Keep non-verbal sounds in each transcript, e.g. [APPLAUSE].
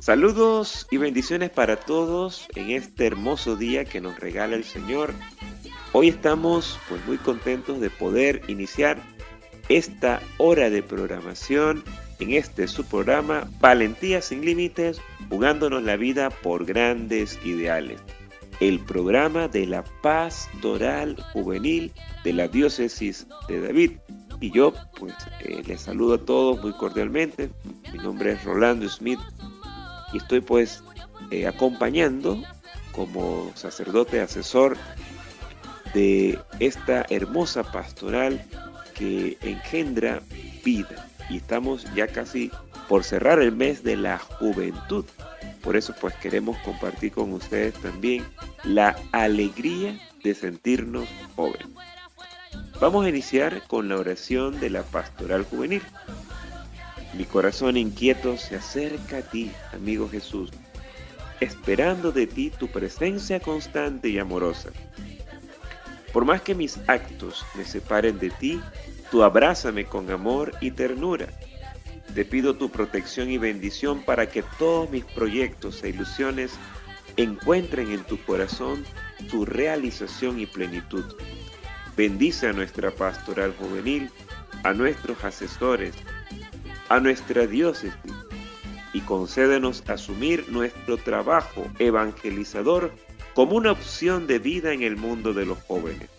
Saludos y bendiciones para todos en este hermoso día que nos regala el Señor. Hoy estamos pues muy contentos de poder iniciar esta hora de programación en este su programa Valentía sin límites, jugándonos la vida por grandes ideales. El programa de la pastoral juvenil de la diócesis de David. Y yo pues eh, les saludo a todos muy cordialmente. Mi nombre es Rolando Smith y estoy pues eh, acompañando como sacerdote asesor de esta hermosa pastoral que engendra vida. Y estamos ya casi por cerrar el mes de la juventud. Por eso pues queremos compartir con ustedes también la alegría de sentirnos jóvenes. Vamos a iniciar con la oración de la pastoral juvenil. Mi corazón inquieto se acerca a ti, amigo Jesús, esperando de ti tu presencia constante y amorosa. Por más que mis actos me separen de ti, tú abrázame con amor y ternura. Te pido tu protección y bendición para que todos mis proyectos e ilusiones encuentren en tu corazón tu realización y plenitud. Bendice a nuestra pastoral juvenil, a nuestros asesores, a nuestra diócesis y concédenos asumir nuestro trabajo evangelizador como una opción de vida en el mundo de los jóvenes.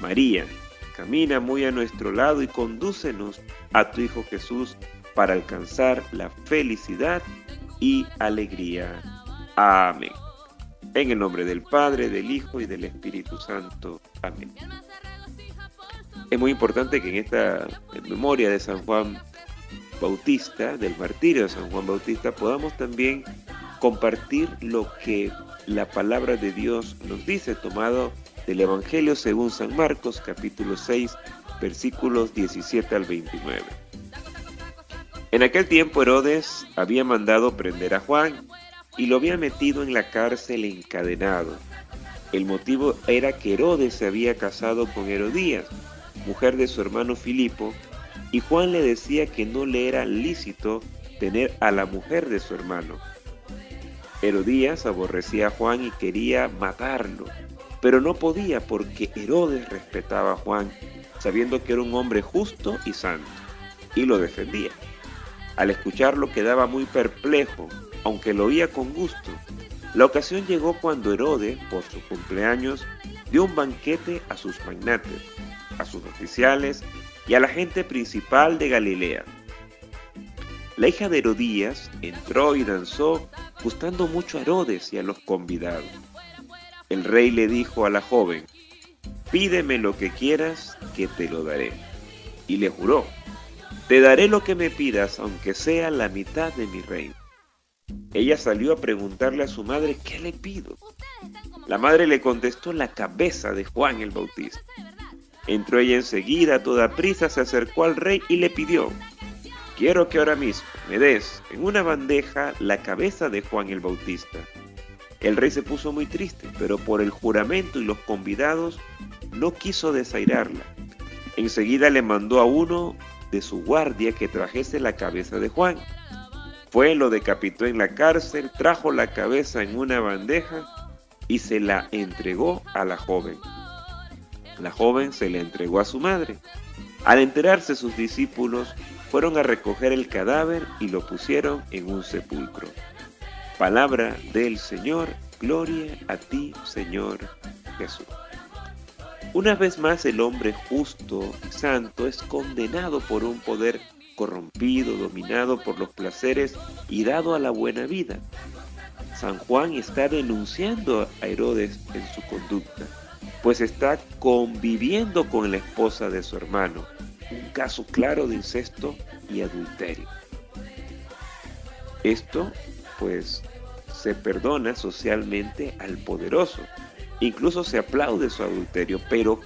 María, camina muy a nuestro lado y condúcenos a tu Hijo Jesús para alcanzar la felicidad y alegría. Amén. En el nombre del Padre, del Hijo y del Espíritu Santo. Amén. Es muy importante que en esta memoria de San Juan Bautista, del martirio de San Juan Bautista, podamos también compartir lo que la palabra de Dios nos dice, tomado del Evangelio según San Marcos, capítulo 6, versículos 17 al 29. En aquel tiempo Herodes había mandado prender a Juan y lo había metido en la cárcel encadenado. El motivo era que Herodes se había casado con Herodías, mujer de su hermano Filipo, y Juan le decía que no le era lícito tener a la mujer de su hermano. Herodías aborrecía a Juan y quería matarlo, pero no podía porque Herodes respetaba a Juan, sabiendo que era un hombre justo y santo, y lo defendía. Al escucharlo quedaba muy perplejo, aunque lo oía con gusto. La ocasión llegó cuando Herodes, por su cumpleaños, dio un banquete a sus magnates, a sus oficiales y a la gente principal de Galilea. La hija de Herodías entró y danzó, gustando mucho a Herodes y a los convidados. El rey le dijo a la joven, pídeme lo que quieras, que te lo daré. Y le juró, te daré lo que me pidas, aunque sea la mitad de mi reino. Ella salió a preguntarle a su madre, ¿qué le pido? La madre le contestó la cabeza de Juan el Bautista. Entró ella enseguida, a toda prisa, se acercó al rey y le pidió, quiero que ahora mismo me des en una bandeja la cabeza de Juan el Bautista. El rey se puso muy triste, pero por el juramento y los convidados no quiso desairarla. Enseguida le mandó a uno de su guardia que trajese la cabeza de Juan. Fue, lo decapitó en la cárcel, trajo la cabeza en una bandeja y se la entregó a la joven. La joven se le entregó a su madre. Al enterarse sus discípulos, fueron a recoger el cadáver y lo pusieron en un sepulcro. Palabra del Señor, gloria a ti, Señor Jesús. Una vez más el hombre justo y santo es condenado por un poder corrompido, dominado por los placeres y dado a la buena vida. San Juan está denunciando a Herodes en su conducta pues está conviviendo con la esposa de su hermano. Un caso claro de incesto y adulterio. Esto, pues, se perdona socialmente al poderoso. Incluso se aplaude su adulterio, pero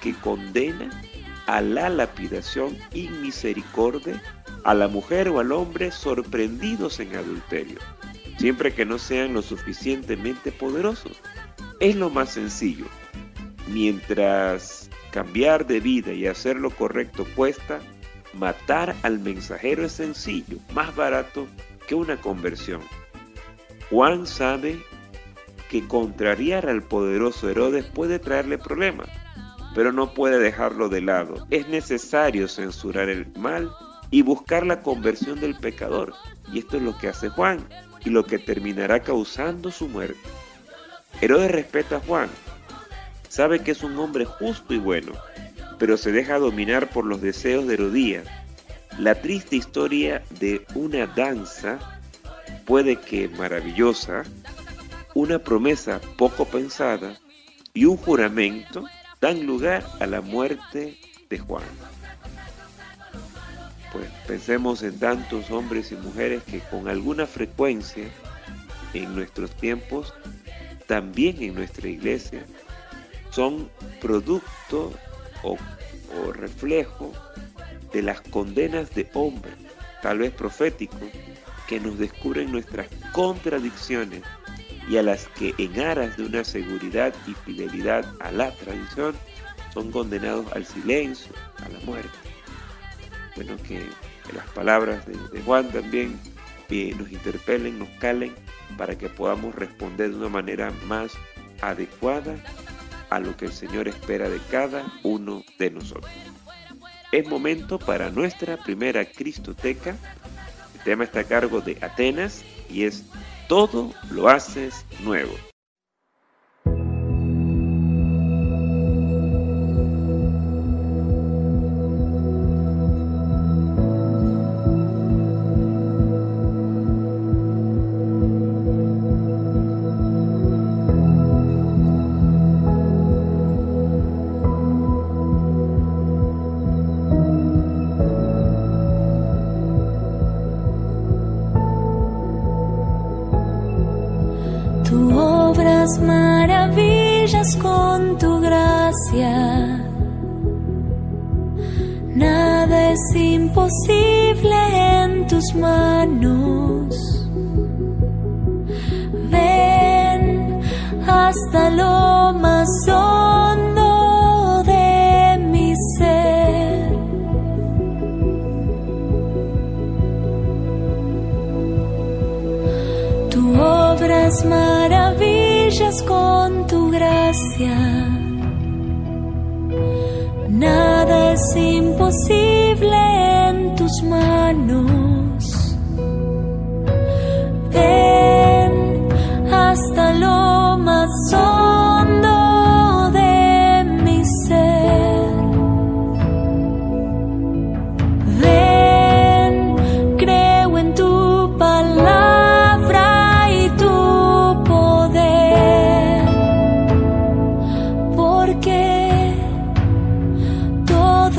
que condena a la lapidación y misericordia a la mujer o al hombre sorprendidos en adulterio, siempre que no sean lo suficientemente poderosos. Es lo más sencillo. Mientras cambiar de vida y hacer lo correcto cuesta, matar al mensajero es sencillo, más barato que una conversión. Juan sabe que contrariar al poderoso Herodes puede traerle problemas, pero no puede dejarlo de lado. Es necesario censurar el mal y buscar la conversión del pecador. Y esto es lo que hace Juan y lo que terminará causando su muerte. Herodes respeta a Juan, sabe que es un hombre justo y bueno, pero se deja dominar por los deseos de Herodías. La triste historia de una danza, puede que maravillosa, una promesa poco pensada y un juramento dan lugar a la muerte de Juan. Pues pensemos en tantos hombres y mujeres que con alguna frecuencia en nuestros tiempos, también en nuestra iglesia, son producto o, reflejo de las condenas de hombres, tal vez proféticos, que nos descubren nuestras contradicciones y a las que en aras de una seguridad y fidelidad a la tradición son condenados al silencio, a la muerte. Bueno, que, las palabras de, Juan también nos interpelen, nos calen, para que podamos responder de una manera más adecuada a lo que el Señor espera de cada uno de nosotros. Es momento para nuestra primera Cristoteca. El tema está a cargo de Atenas y es Todo lo haces nuevo.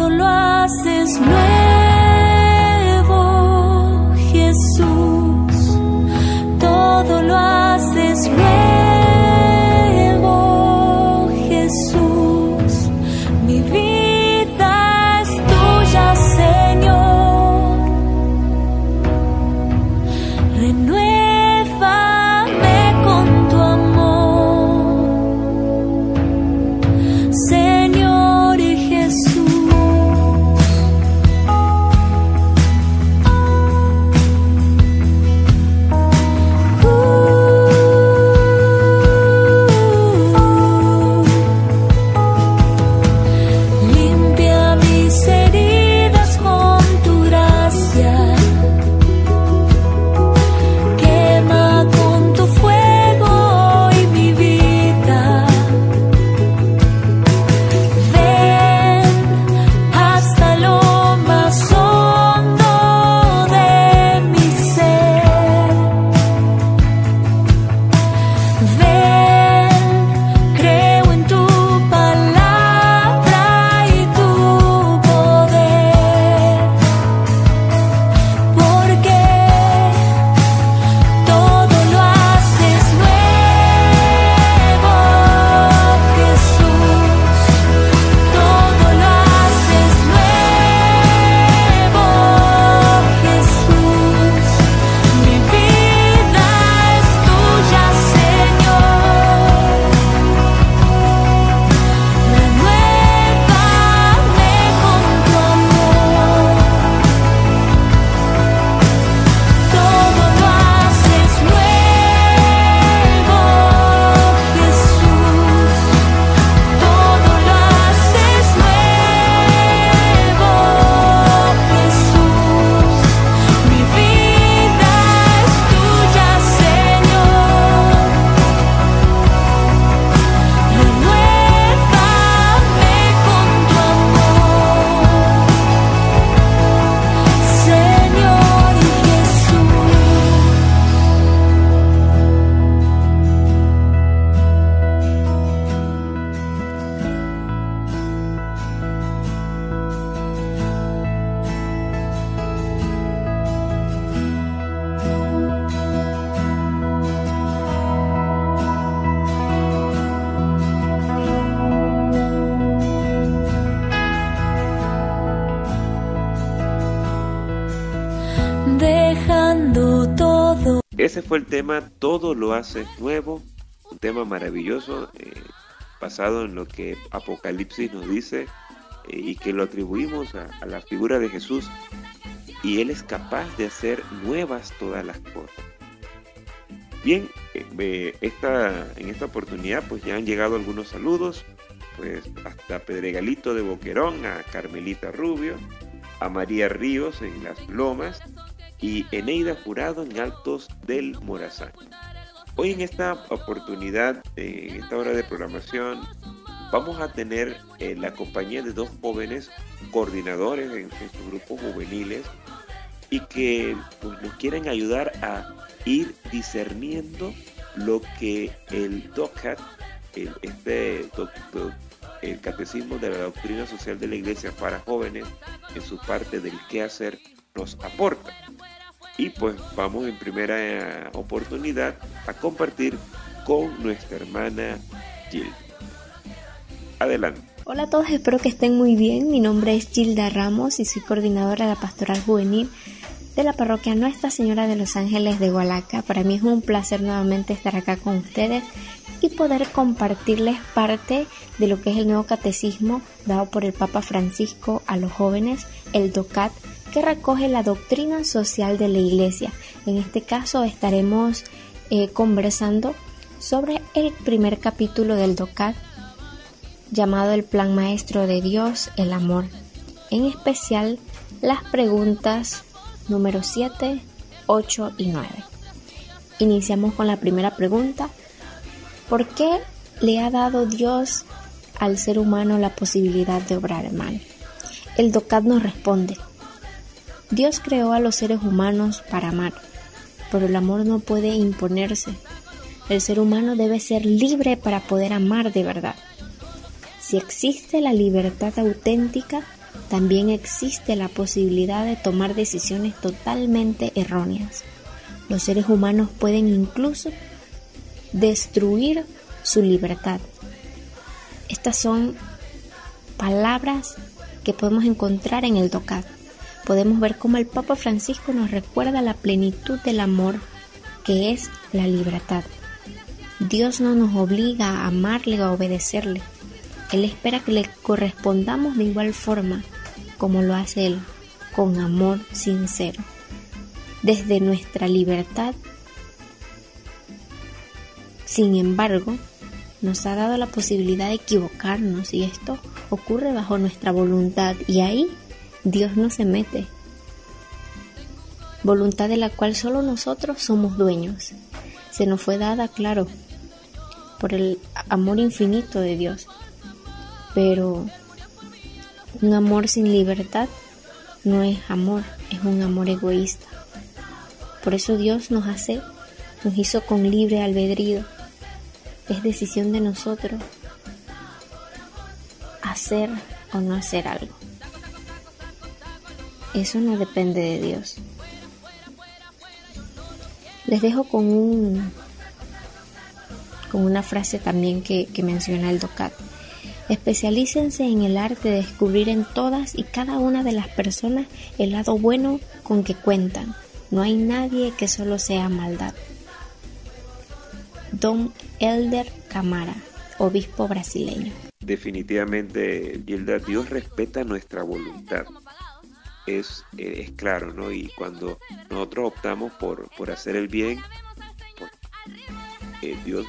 lo haces. Maravilloso, eh, basado en lo que Apocalipsis nos dice eh, y que lo atribuimos a, la figura de Jesús. Y Él es capaz de hacer nuevas todas las cosas. Bien, eh, esta, en esta oportunidad pues ya han llegado algunos saludos, pues hasta Pedregalito de Boquerón, a Carmelita Rubio, a María Ríos en Las Lomas y Eneida Jurado en Altos del Morazán. Hoy en esta oportunidad, en esta hora de programación, vamos a tener eh, la compañía de dos jóvenes coordinadores en, sus grupos juveniles y que pues, nos quieren ayudar a ir discerniendo lo que el DOCAT, el, este el Catecismo de la Doctrina Social de la Iglesia para Jóvenes, en su parte del qué hacer, nos aporta. Y pues vamos en primera eh, oportunidad a compartir con nuestra hermana Gilda. Adelante. Hola a todos, espero que estén muy bien. Mi nombre es Gilda Ramos y soy coordinadora de la Pastoral Juvenil de la parroquia Nuestra Señora de los Ángeles de Gualaca. Para mí es un placer nuevamente estar acá con ustedes y poder compartirles parte de lo que es el nuevo catecismo dado por el Papa Francisco a los jóvenes, el DOCAT que recoge la doctrina social de la Iglesia. En este caso estaremos eh, conversando sobre el primer capítulo del DOCAT llamado el Plan Maestro de Dios, el Amor. En especial las preguntas número 7, 8 y 9. Iniciamos con la primera pregunta. ¿Por qué le ha dado Dios al ser humano la posibilidad de obrar mal? El DOCAT nos responde, Dios creó a los seres humanos para amar, pero el amor no puede imponerse. El ser humano debe ser libre para poder amar de verdad. Si existe la libertad auténtica, también existe la posibilidad de tomar decisiones totalmente erróneas. Los seres humanos pueden incluso destruir su libertad. Estas son palabras que podemos encontrar en el DOCAT podemos ver cómo el Papa Francisco nos recuerda la plenitud del amor que es la libertad. Dios no nos obliga a amarle o a obedecerle. Él espera que le correspondamos de igual forma como lo hace Él, con amor sincero. Desde nuestra libertad, sin embargo, nos ha dado la posibilidad de equivocarnos y esto ocurre bajo nuestra voluntad y ahí Dios no se mete. Voluntad de la cual solo nosotros somos dueños. Se nos fue dada, claro, por el amor infinito de Dios. Pero un amor sin libertad no es amor, es un amor egoísta. Por eso Dios nos hace, nos hizo con libre albedrío. Es decisión de nosotros hacer o no hacer algo. Eso no depende de Dios. Les dejo con un con una frase también que, que menciona el DOCAT. Especialícense en el arte de descubrir en todas y cada una de las personas el lado bueno con que cuentan. No hay nadie que solo sea maldad. Don Elder Camara, obispo brasileño. Definitivamente, Gilda, Dios respeta nuestra voluntad es, eh, es claro, ¿no? Y cuando nosotros optamos por, por hacer el bien, eh, Dios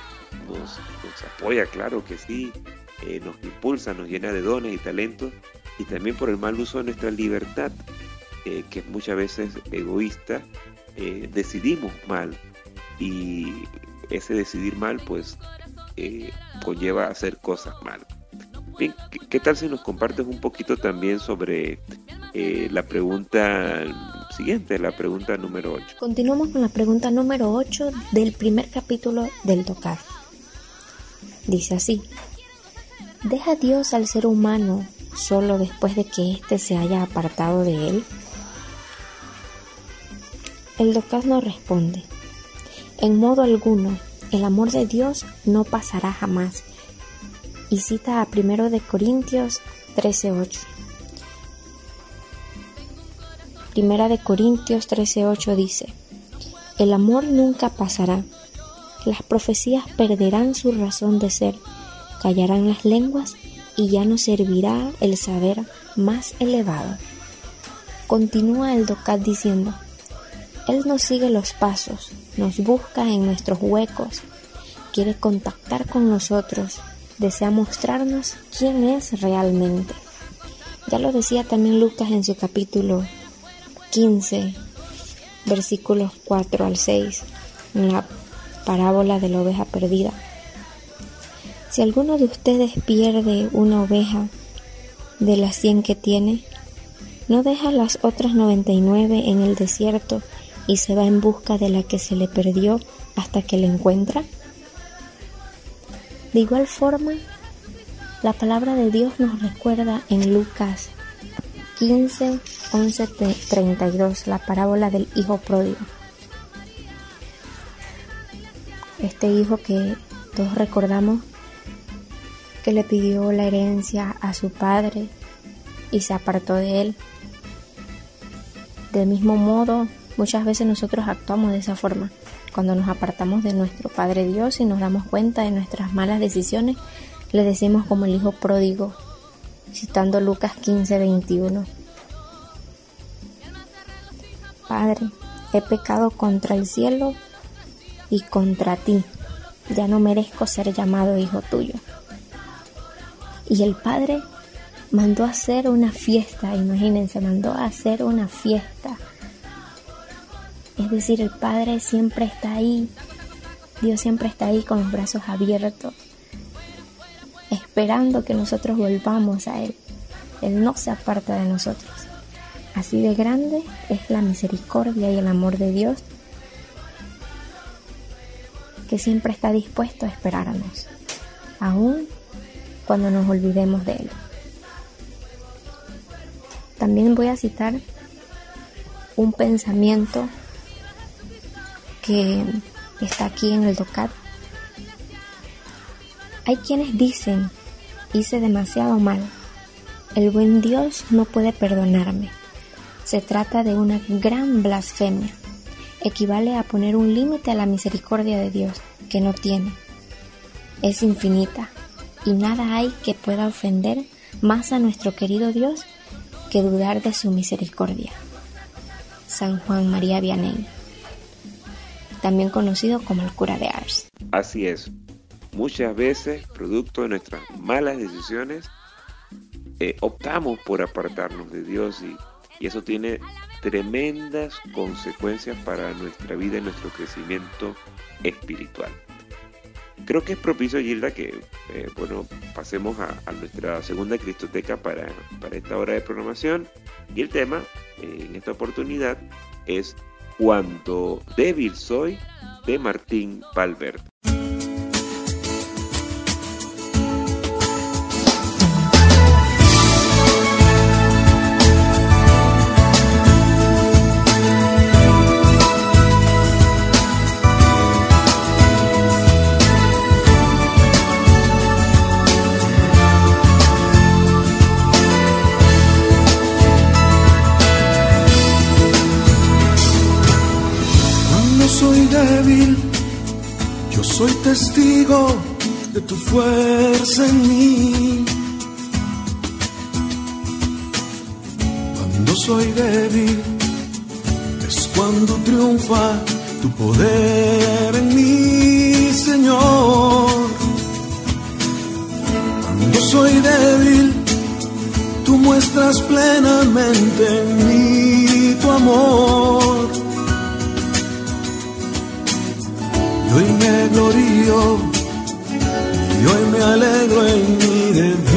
nos, apoya, claro que sí, eh, nos impulsa, nos llena de dones y talentos, y también por el mal uso de nuestra libertad, que muchas veces egoísta, decidimos mal, y ese decidir mal, pues, conlleva hacer cosas mal. Bien, ¿qué tal si nos compartes un poquito también sobre eh, la pregunta siguiente, la pregunta número 8. Continuamos con la pregunta número 8 del primer capítulo del tocar. Dice así, ¿deja Dios al ser humano solo después de que éste se haya apartado de él? El Docas no responde. En modo alguno, el amor de Dios no pasará jamás. Y cita a 1 de Corintios 13:8. Primera de Corintios 13:8 dice, El amor nunca pasará. Las profecías perderán su razón de ser, callarán las lenguas y ya no servirá el saber más elevado. Continúa el Docat diciendo, Él nos sigue los pasos, nos busca en nuestros huecos, quiere contactar con nosotros, desea mostrarnos quién es realmente. Ya lo decía también Lucas en su capítulo 15, versículos 4 al 6, en la parábola de la oveja perdida. Si alguno de ustedes pierde una oveja de las 100 que tiene, ¿no deja las otras 99 en el desierto y se va en busca de la que se le perdió hasta que la encuentra? De igual forma, la palabra de Dios nos recuerda en Lucas 15, 11, 32, la parábola del hijo pródigo. Este hijo que todos recordamos que le pidió la herencia a su padre y se apartó de él. Del mismo modo, muchas veces nosotros actuamos de esa forma. Cuando nos apartamos de nuestro Padre Dios y nos damos cuenta de nuestras malas decisiones, le decimos como el hijo pródigo, citando Lucas 15, 21. Padre, he pecado contra el cielo y contra ti. Ya no merezco ser llamado hijo tuyo. Y el Padre mandó a hacer una fiesta, imagínense, mandó a hacer una fiesta. Es decir, el Padre siempre está ahí, Dios siempre está ahí con los brazos abiertos, esperando que nosotros volvamos a Él. Él no se aparta de nosotros. Así de grande es la misericordia y el amor de Dios que siempre está dispuesto a esperarnos, aún cuando nos olvidemos de Él. También voy a citar un pensamiento que está aquí en el DOCAT. Hay quienes dicen, hice demasiado mal. El buen Dios no puede perdonarme. Se trata de una gran blasfemia. Equivale a poner un límite a la misericordia de Dios, que no tiene. Es infinita, y nada hay que pueda ofender más a nuestro querido Dios que dudar de su misericordia. San Juan María Vianney, también conocido como el cura de Ars. Así es, muchas veces, producto de nuestras malas decisiones, eh, optamos por apartarnos de Dios y, eso tiene tremendas consecuencias para nuestra vida y nuestro crecimiento espiritual. Creo que es propicio, Gilda, que eh, bueno, pasemos a, nuestra segunda Cristoteca para, para, esta hora de programación. Y el tema eh, en esta oportunidad es Cuando débil soy de Martín Palvert. Soy testigo de tu fuerza en mí. Cuando soy débil es cuando triunfa tu poder en mí, Señor. Cuando soy débil, tú muestras plenamente en mí tu amor. Me glorío. Y hoy me alegro en mi debilidad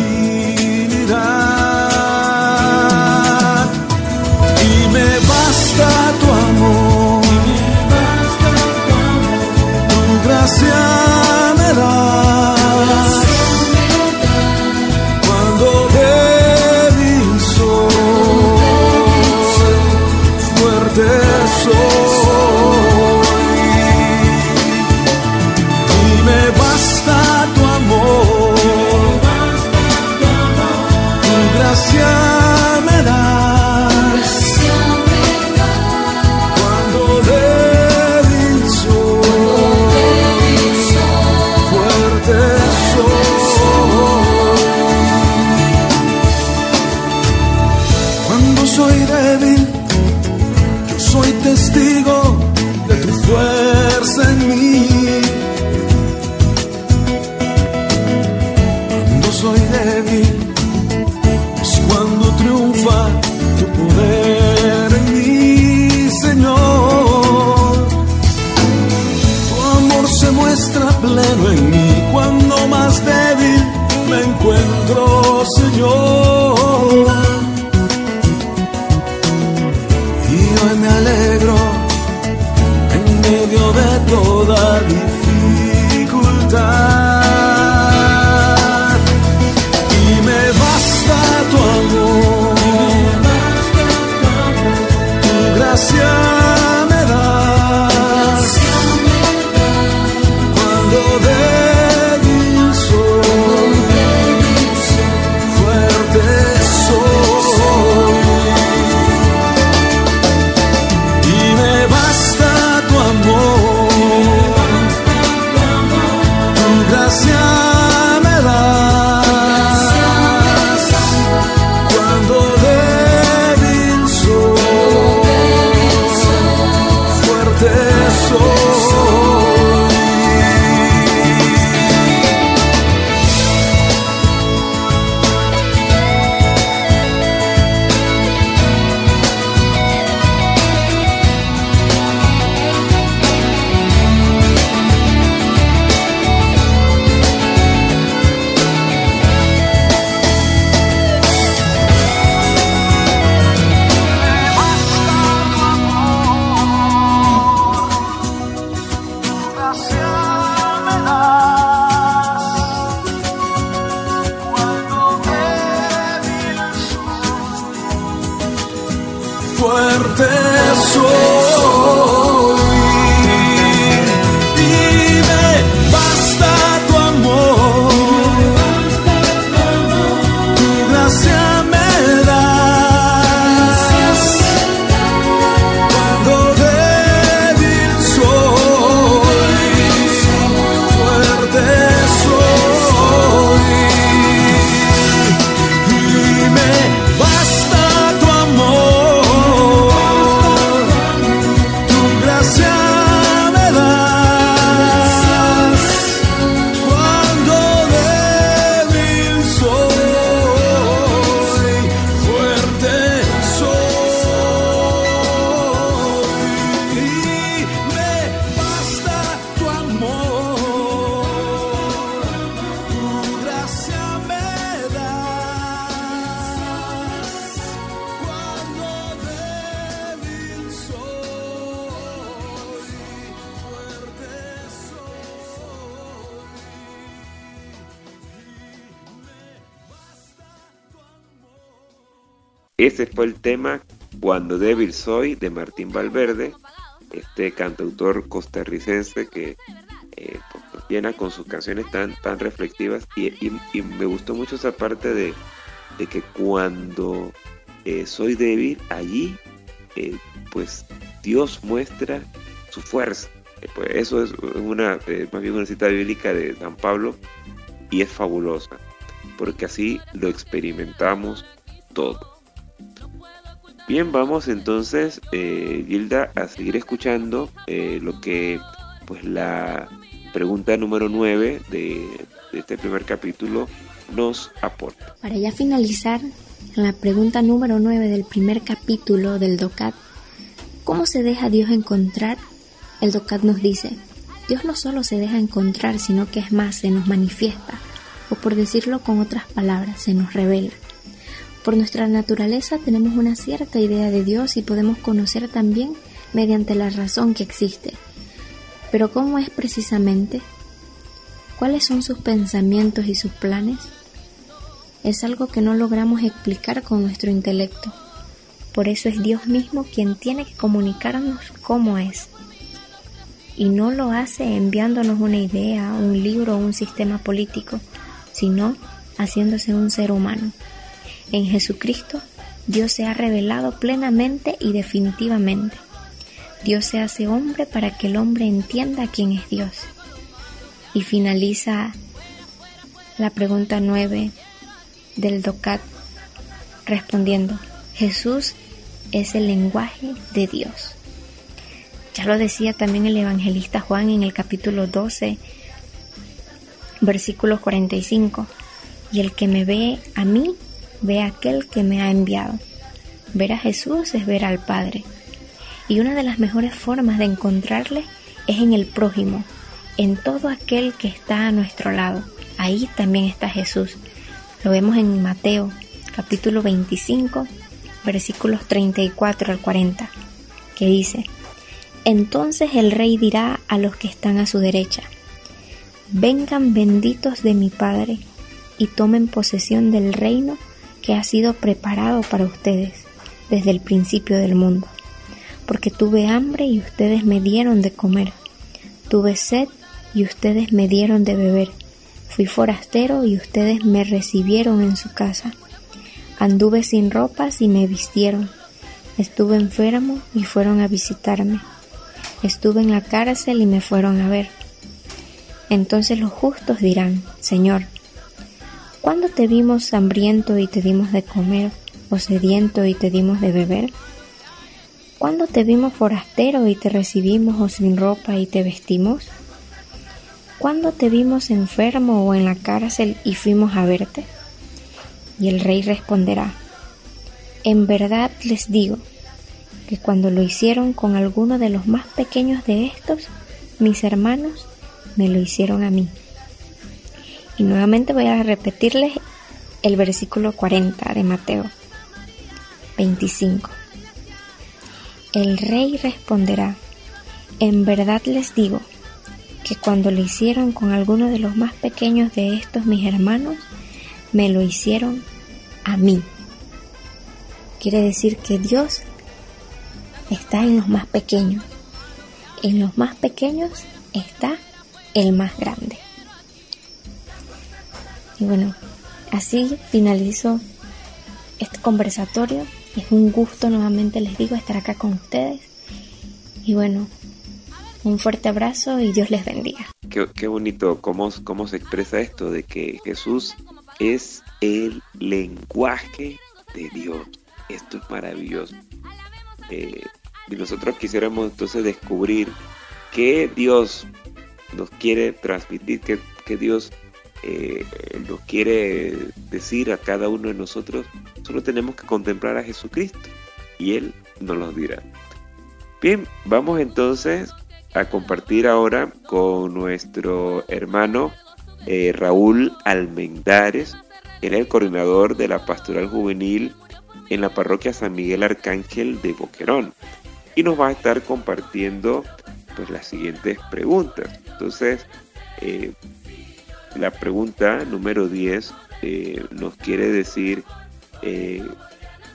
Cuando débil soy de Martín Valverde, este cantautor costarricense que eh, pues, llena con sus canciones tan, tan reflexivas y, me gustó mucho esa parte de, de que cuando eh, soy débil, allí eh, pues Dios muestra su fuerza. Eh, pues eso es una, más bien una cita bíblica de San Pablo y es fabulosa, porque así lo experimentamos todo. Bien, vamos entonces, eh, Gilda, a seguir escuchando eh, lo que, pues, la pregunta número 9 de, este primer capítulo nos aporta. Para ya finalizar, la pregunta número 9 del primer capítulo del DOCAT, ¿cómo se deja Dios encontrar? El DOCAT nos dice, Dios no solo se deja encontrar, sino que es más, se nos manifiesta, o por decirlo con otras palabras, se nos revela. Por nuestra naturaleza tenemos una cierta idea de Dios y podemos conocer también mediante la razón que existe. Pero ¿cómo es precisamente? ¿Cuáles son sus pensamientos y sus planes? Es algo que no logramos explicar con nuestro intelecto. Por eso es Dios mismo quien tiene que comunicarnos cómo es. Y no lo hace enviándonos una idea, un libro o un sistema político, sino haciéndose un ser humano. En Jesucristo, Dios se ha revelado plenamente y definitivamente. Dios se hace hombre para que el hombre entienda quién es Dios. Y finaliza la pregunta 9 del DOCAT respondiendo, Jesús es el lenguaje de Dios. Ya lo decía también el evangelista Juan en el capítulo 12, versículo 45. Y el que me ve a mí, ve a aquel que me ha enviado. Ver a Jesús es ver al Padre. Y una de las mejores formas de encontrarle es en el prójimo, en todo aquel que está a nuestro lado. Ahí también está Jesús. Lo vemos en Mateo capítulo 25, versículos 34 al 40, que dice, Entonces el rey dirá a los que están a su derecha, Vengan benditos de mi Padre y tomen posesión del reino que ha sido preparado para ustedes desde el principio del mundo. Porque tuve hambre y ustedes me dieron de comer, tuve sed y ustedes me dieron de beber, fui forastero y ustedes me recibieron en su casa, anduve sin ropas y me vistieron, estuve enfermo y fueron a visitarme, estuve en la cárcel y me fueron a ver. Entonces los justos dirán, Señor, ¿cuándo te vimos hambriento y te dimos de comer, o sediento y te dimos de beber? ¿Cuándo te vimos forastero y te recibimos, o sin ropa y te vestimos? ¿Cuándo te vimos enfermo o en la cárcel y fuimos a verte? Y el rey responderá, En verdad les digo que cuando lo hicieron con alguno de los más pequeños de estos, mis hermanos, me lo hicieron a mí. Y nuevamente voy a repetirles el versículo 40 de Mateo 25. El rey responderá, en verdad les digo que cuando lo hicieron con alguno de los más pequeños de estos mis hermanos, me lo hicieron a mí. Quiere decir que Dios está en los más pequeños. En los más pequeños está el más grande. Y bueno, así finalizo este conversatorio. Es un gusto nuevamente, les digo, estar acá con ustedes. Y bueno, un fuerte abrazo y Dios les bendiga. Qué, bonito cómo, cómo se expresa esto de que Jesús es el lenguaje de Dios. Esto es maravilloso. Eh, y nosotros quisiéramos entonces descubrir que Dios nos quiere transmitir, que, Dios eh, nos quiere decir a cada uno de nosotros, solo tenemos que contemplar a Jesucristo y Él nos lo dirá. Bien, vamos entonces a compartir ahora con nuestro hermano eh, Raúl Almendares, era el coordinador de la pastoral juvenil en la parroquia San Miguel Arcángel de Boquerón y nos va a estar compartiendo pues las siguientes preguntas. Entonces, eh, la pregunta número 10 eh, nos quiere decir eh,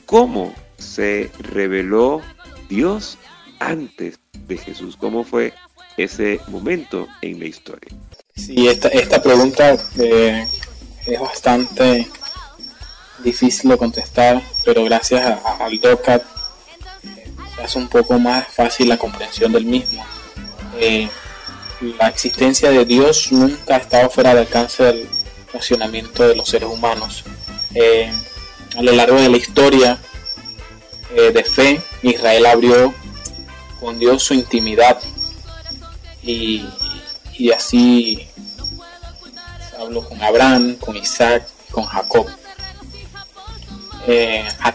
cómo se reveló Dios antes de Jesús, cómo fue ese momento en la historia. Sí, esta, esta pregunta es bastante difícil de contestar, pero gracias al DOCAT hace un poco más fácil la comprensión del mismo. Eh, la existencia de Dios nunca ha estado fuera del alcance del racionamiento de los seres humanos. Eh, a lo largo de la historia eh, de fe, Israel abrió con Dios su intimidad y, así habló con Abraham, con Isaac, con Jacob.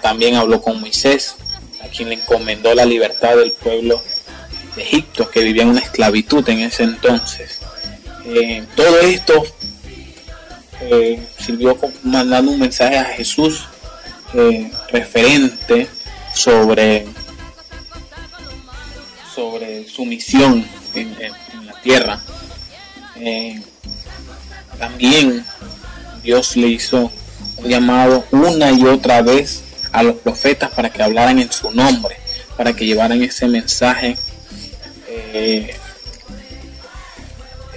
también habló con Moisés, a quien le encomendó la libertad del pueblo Egipto que vivían una esclavitud en ese entonces. Eh, todo esto eh, sirvió mandando un mensaje a Jesús eh, referente sobre, sobre su misión en, la tierra. también Dios le hizo un llamado una y otra vez a los profetas para que hablaran en su nombre, para que llevaran ese mensaje eh,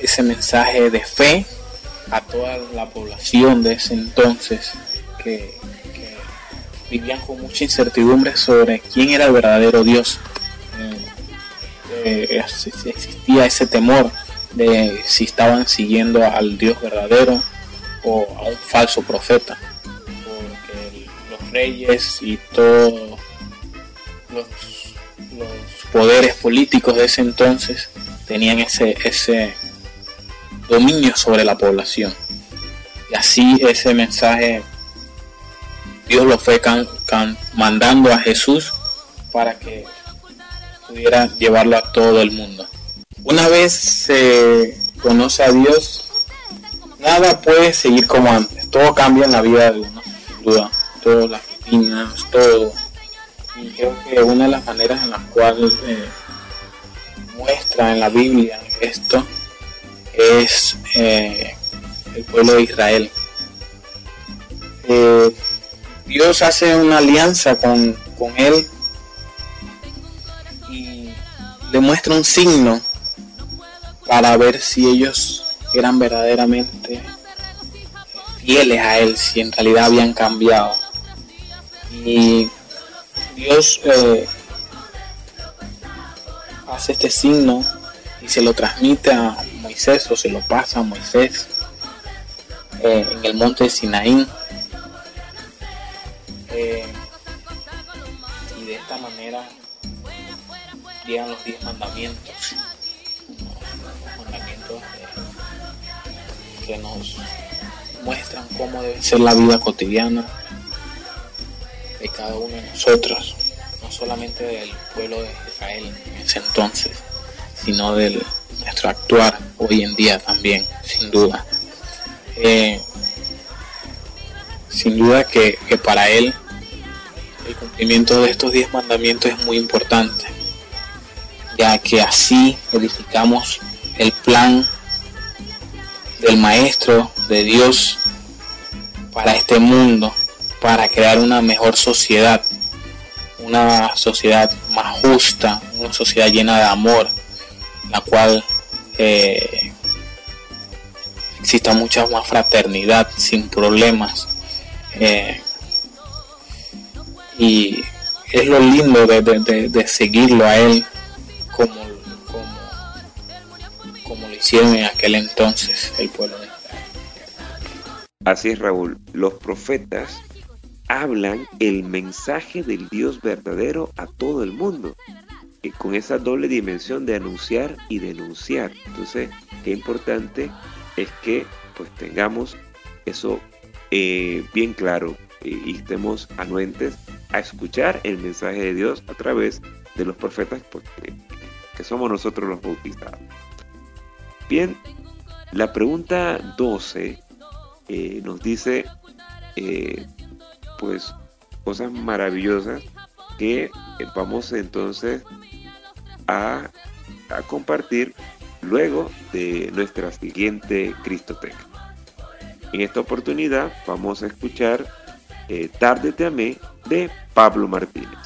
ese mensaje de fe a toda la población de ese entonces que, vivían con mucha incertidumbre sobre quién era el verdadero Dios. Eh, eh, existía ese temor de si estaban siguiendo al Dios verdadero o a un falso profeta, porque los reyes y todo los, poderes políticos de ese entonces tenían ese, ese dominio sobre la población. Y así ese mensaje Dios lo fue mandando a Jesús para que pudiera llevarlo a todo el mundo. Una vez se conoce a Dios, nada puede seguir como antes. Todo cambia en la vida de uno, sin duda. Todas las rutinas, todo. Y creo que una de las maneras en las cuales eh, muestra en la Biblia esto es eh, el pueblo de Israel. Eh, Dios hace una alianza con, con él y le muestra un signo para ver si ellos eran verdaderamente fieles a Él, si en realidad habían cambiado. Y Dios eh, hace este signo y se lo transmite a Moisés o se lo pasa a Moisés eh, en el monte de Sinaí. Eh, y de esta manera llegan los diez mandamientos que nos muestran cómo debe ser la vida cotidiana de cada uno de nosotros, no solamente del pueblo de Israel en ese entonces, sino de nuestro actuar hoy en día también, sin duda. Eh, sin duda que, que para él el cumplimiento de estos diez mandamientos es muy importante, ya que así edificamos el plan del Maestro, de Dios, para este mundo, para crear una mejor sociedad, una sociedad más justa, una sociedad llena de amor, la cual eh, exista mucha más fraternidad, sin problemas. Eh, y es lo lindo de, de seguirlo a Él como en aquel entonces el pueblo de Israel. Así es, Raúl. Los profetas hablan el mensaje del Dios verdadero a todo el mundo, eh, con esa doble dimensión de anunciar y denunciar. Entonces, qué importante es que pues tengamos eso eh, bien claro y estemos anuentes a escuchar el mensaje de Dios a través de los profetas pues, que somos nosotros los bautizados. Bien, la pregunta 12 eh, nos dice, eh, pues, cosas maravillosas que eh, vamos entonces a, a, compartir luego de nuestra siguiente Cristoteca. En esta oportunidad vamos a escuchar Tarde te amé de Pablo Martínez.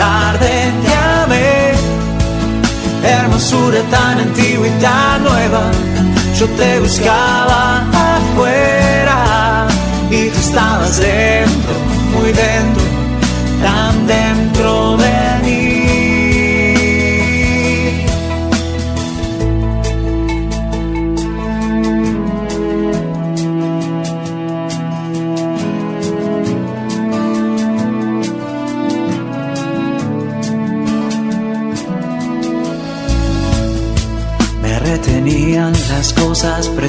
tarde te amé, hermosura tan antigua y tan nueva. Yo te buscaba afuera y tú estabas dentro, muy dentro, tan dentro de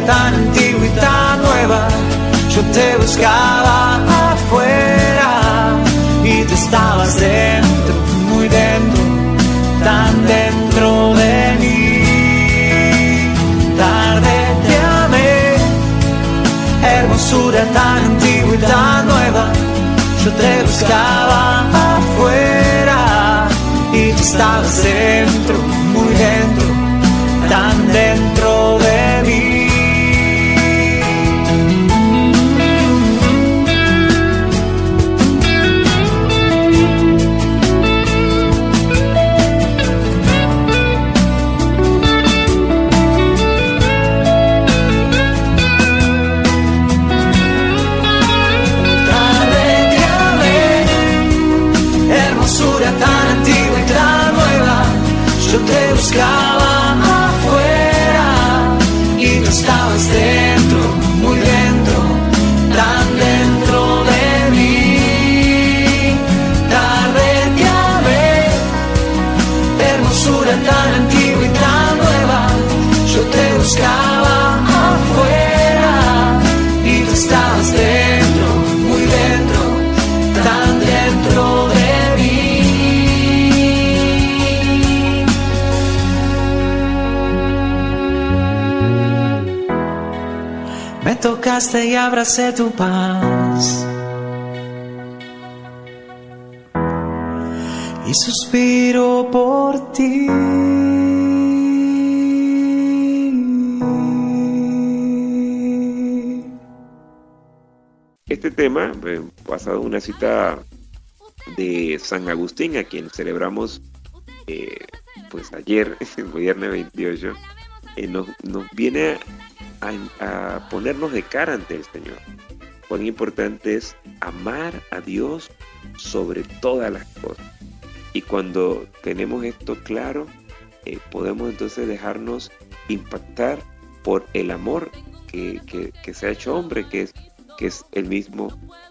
tan antigua y tan nueva. Yo te buscaba afuera y tú estabas dentro, muy dentro, tan dentro de mí. hermosura tan antigua y tan nueva. Yo te buscaba afuera y tú estabas dentro, abracé tu paz. Y suspiro por ti. Este tema, eh, basado en una cita de San Agustín, a quien celebramos eh, pues ayer, [LAUGHS] el viernes 28, eh, nos, nos, viene a, ponernos de cara ante el Señor. Cuán importante es amar a Dios sobre todas las cosas. Y cuando tenemos esto claro, eh, podemos entonces dejarnos impactar por el amor que, se ha hecho hombre, que es, que es el mismo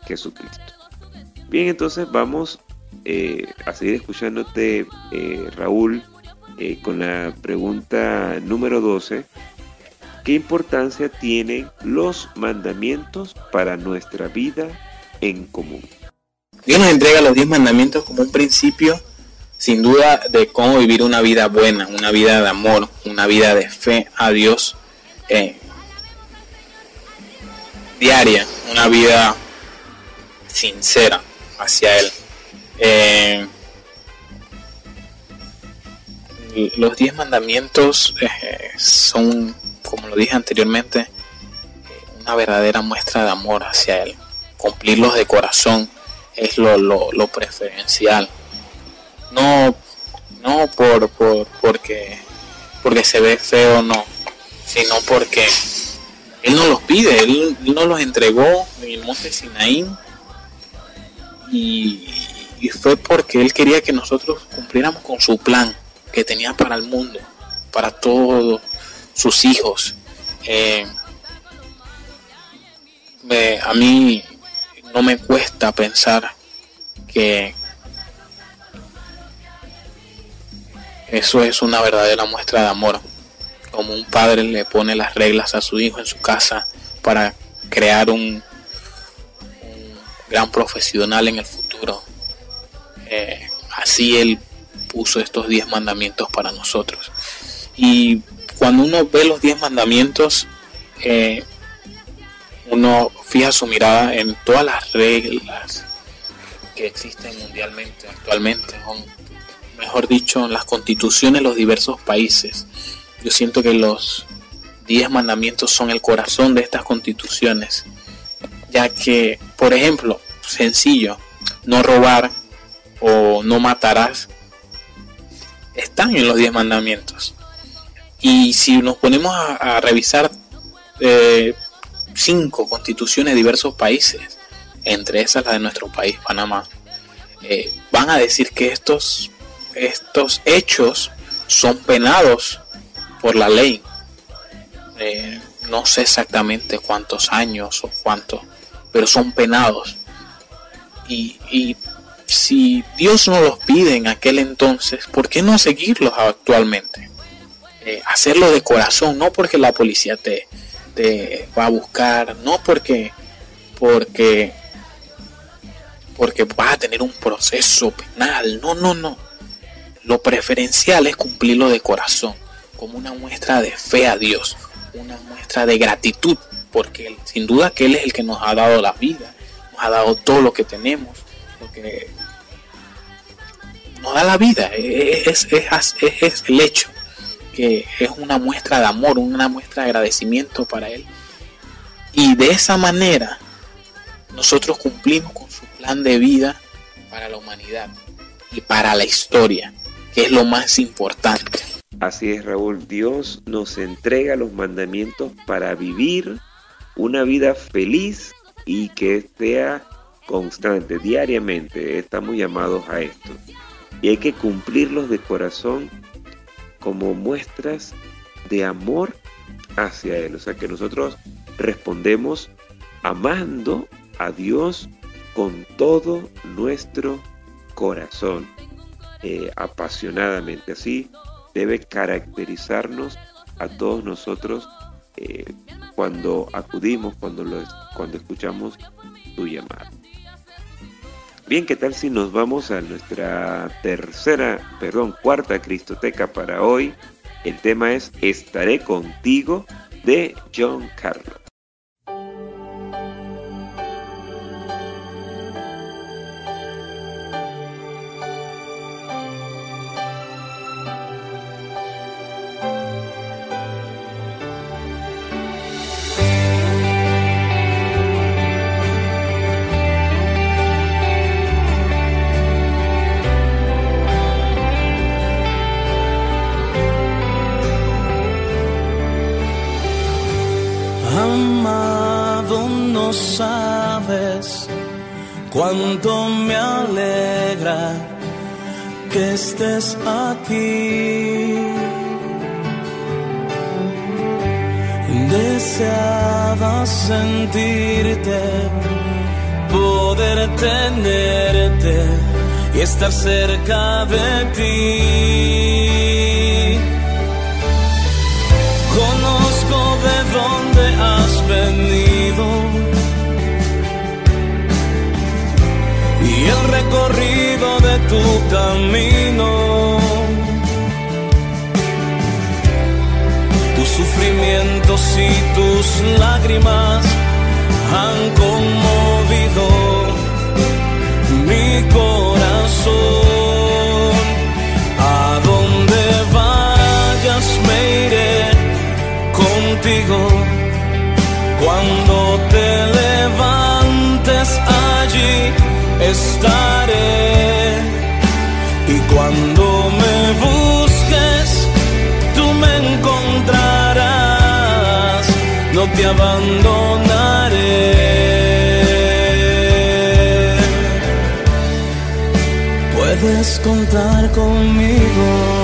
Jesucristo. Bien, entonces vamos eh, a seguir escuchándote, eh, Raúl, con la pregunta número 12 ¿Qué importancia tienen los mandamientos para nuestra vida en común? Dios nos entrega los diez mandamientos como un principio, sin duda, de cómo vivir una vida buena, una vida de amor, una vida de fe a Dios eh, diaria, una vida sincera hacia Él. Eh, los diez mandamientos eh, son como lo dije anteriormente, una verdadera muestra de amor hacia Él. Cumplirlos de corazón es lo, lo, preferencial. No, no por, por, porque, porque se ve feo, no, sino porque Él nos los pide, Él, nos los entregó en el monte Sinaí y fue porque Él quería que nosotros cumpliéramos con su plan que tenía para el mundo, para todos sus hijos. Eh, a mí no me cuesta pensar que eso es una verdadera muestra de amor. Como un padre le pone las reglas a su hijo en su casa para crear un, gran profesional en el futuro. Eh, así él puso estos diez mandamientos para nosotros. Y cuando uno ve los diez mandamientos, eh, uno fija su mirada en todas las reglas que existen mundialmente actualmente, mejor dicho, en las constituciones de los diversos países. Yo siento que los diez mandamientos son el corazón de estas constituciones, ya que, por ejemplo, sencillo, no robar o no matarás, están en los diez mandamientos. Y si nos ponemos a, revisar eh, cinco constituciones de diversos países, entre esas la de nuestro país, Panamá, eh, van a decir que estos, estos hechos son penados por la ley. Eh, no sé exactamente cuántos años o cuántos, pero son penados. Y, si Dios no los pide en aquel entonces, ¿por qué no seguirlos actualmente? Eh, hacerlo de corazón, no porque la policía te, te va a buscar, no porque, porque, porque vas a tener un proceso penal, no, no, no. Lo preferencial es cumplirlo de corazón, como una muestra de fe a Dios, una muestra de gratitud, porque sin duda que Él es el que nos ha dado la vida, nos ha dado todo lo que tenemos, lo que nos da la vida, es, es, es, el hecho, es una muestra de amor, una muestra de agradecimiento para Él. Y de esa manera nosotros cumplimos con su plan de vida para la humanidad y para la historia, que es lo más importante. Así es, Raúl. Dios nos entrega los mandamientos para vivir una vida feliz y que sea constante, diariamente. Estamos llamados a esto. Y hay que cumplirlos de corazón como muestras de amor hacia Él. O sea que nosotros respondemos amando a Dios con todo nuestro corazón, eh, apasionadamente. Así debe caracterizarnos a todos nosotros eh, cuando acudimos, cuando, lo, cuando escuchamos tu llamada. Bien, ¿qué tal si nos vamos a nuestra tercera, perdón, cuarta Cristoteca para hoy? El tema es Estaré contigo de John Carlos. Aquí. Deseaba sentirte, poder tenerte y estar cerca de ti. Conozco de dónde has venido y el recorrido de tu camino. Sufrimientos y tus lágrimas han conmovido mi corazón. A donde vayas me iré contigo cuando te levantes allí estaré. Y cuando me busques, no te abandonaré. Puedes contar conmigo.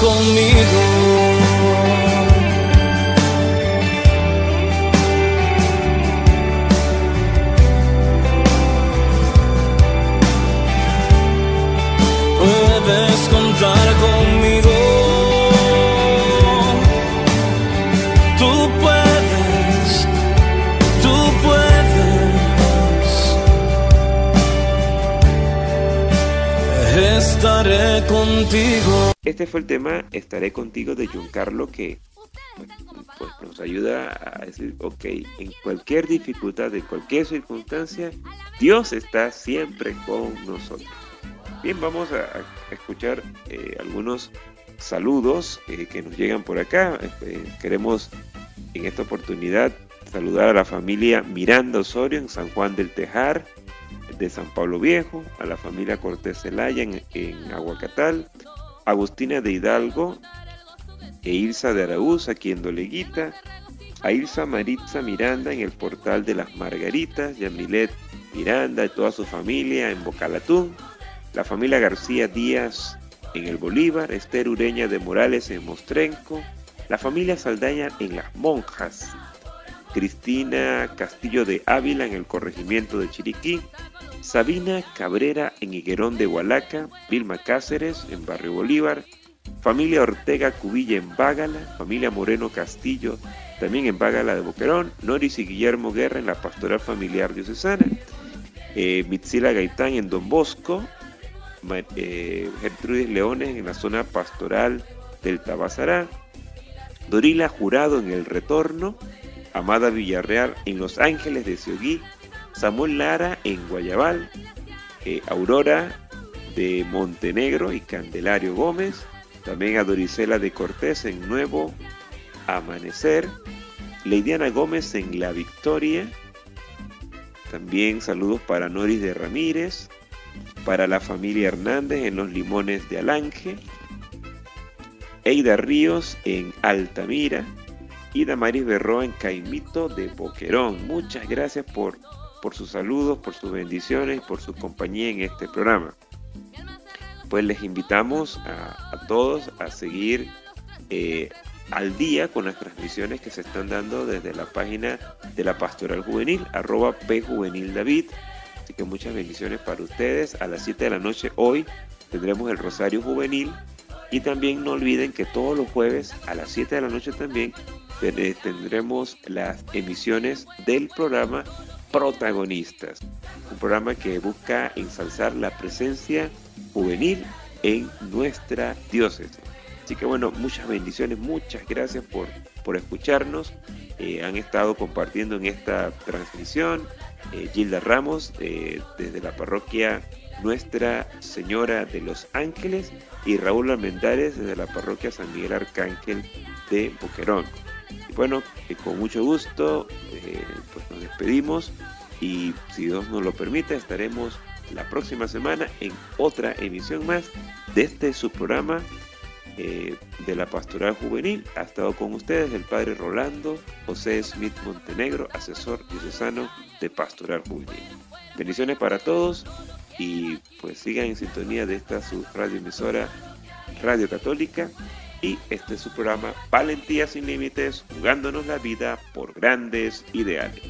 Conmigo. Puedes contar conmigo. Tú puedes, tú puedes. Estaré contigo. Este fue el tema Estaré contigo de Giancarlo que pues, nos ayuda a decir, ok, en cualquier dificultad, en cualquier circunstancia, Dios está siempre con nosotros. Bien, vamos a, escuchar eh, algunos saludos eh, que nos llegan por acá. Eh, queremos en esta oportunidad saludar a la familia Miranda Osorio en San Juan del Tejar de San Pablo Viejo, a la familia Cortés Zelaya en, en Aguacatal, Agustina de Hidalgo e Ilsa de Araúz aquí en Doleguita, a Ilsa Maritza Miranda en el portal de las Margaritas, Yamilet Miranda y toda su familia en Bocalatún, la familia García Díaz en el Bolívar, Esther Ureña de Morales en Mostrenco, la familia Saldaña en Las Monjas, Cristina Castillo de Ávila en el corregimiento de Chiriquí, Sabina Cabrera en Higuerón de Hualaca, Vilma Cáceres en Barrio Bolívar, familia Ortega Cubilla en Bágala, familia Moreno Castillo también en Bágala de Boquerón, Noris y Guillermo Guerra en la pastoral familiar diocesana, eh, Mitzila Gaitán en Don Bosco, eh, Gertrudis Leones en la zona pastoral del Tabasará, Dorila Jurado en El Retorno, Amada Villarreal en Los Ángeles de Ciogui, Samuel Lara en Guayabal, eh, Aurora de Montenegro y Candelario Gómez, también a Dorisela de Cortés en Nuevo Amanecer, Leidiana Gómez en La Victoria, también saludos para Noris de Ramírez, para la familia Hernández en Los Limones de Alange, Eida Ríos en Altamira y Damaris Berroa en Caimito de Boquerón. Muchas gracias por, por sus saludos, por sus bendiciones, por su compañía en este programa. Pues les invitamos a, todos a seguir eh, al día con las transmisiones que se están dando desde la página de la Pastoral Juvenil, arroba David. Así que muchas bendiciones para ustedes. A las 7 de la noche hoy tendremos el Rosario Juvenil. Y también no olviden que todos los jueves a las 7 de la noche también tendremos las emisiones del programa Protagonistas. Un programa que busca ensalzar la presencia juvenil en nuestra diócesis. Así que bueno, muchas bendiciones, muchas gracias por, por escucharnos. Eh, han estado compartiendo en esta transmisión eh, Gilda Ramos eh, desde la parroquia Nuestra Señora de los Ángeles y Raúl Almendares desde la parroquia San Miguel Arcángel de Boquerón. Bueno, con mucho gusto pues nos despedimos y si Dios nos lo permite estaremos la próxima semana en otra emisión más de este su programa eh, de la Pastoral Juvenil. Ha estado con ustedes el Padre Rolando José Smith Montenegro, asesor diocesano de Pastoral Juvenil. Bendiciones para todos y pues sigan en sintonía de esta su radioemisora Radio Católica y este es su programa Valentía sin Límites, jugándonos la vida por grandes ideales.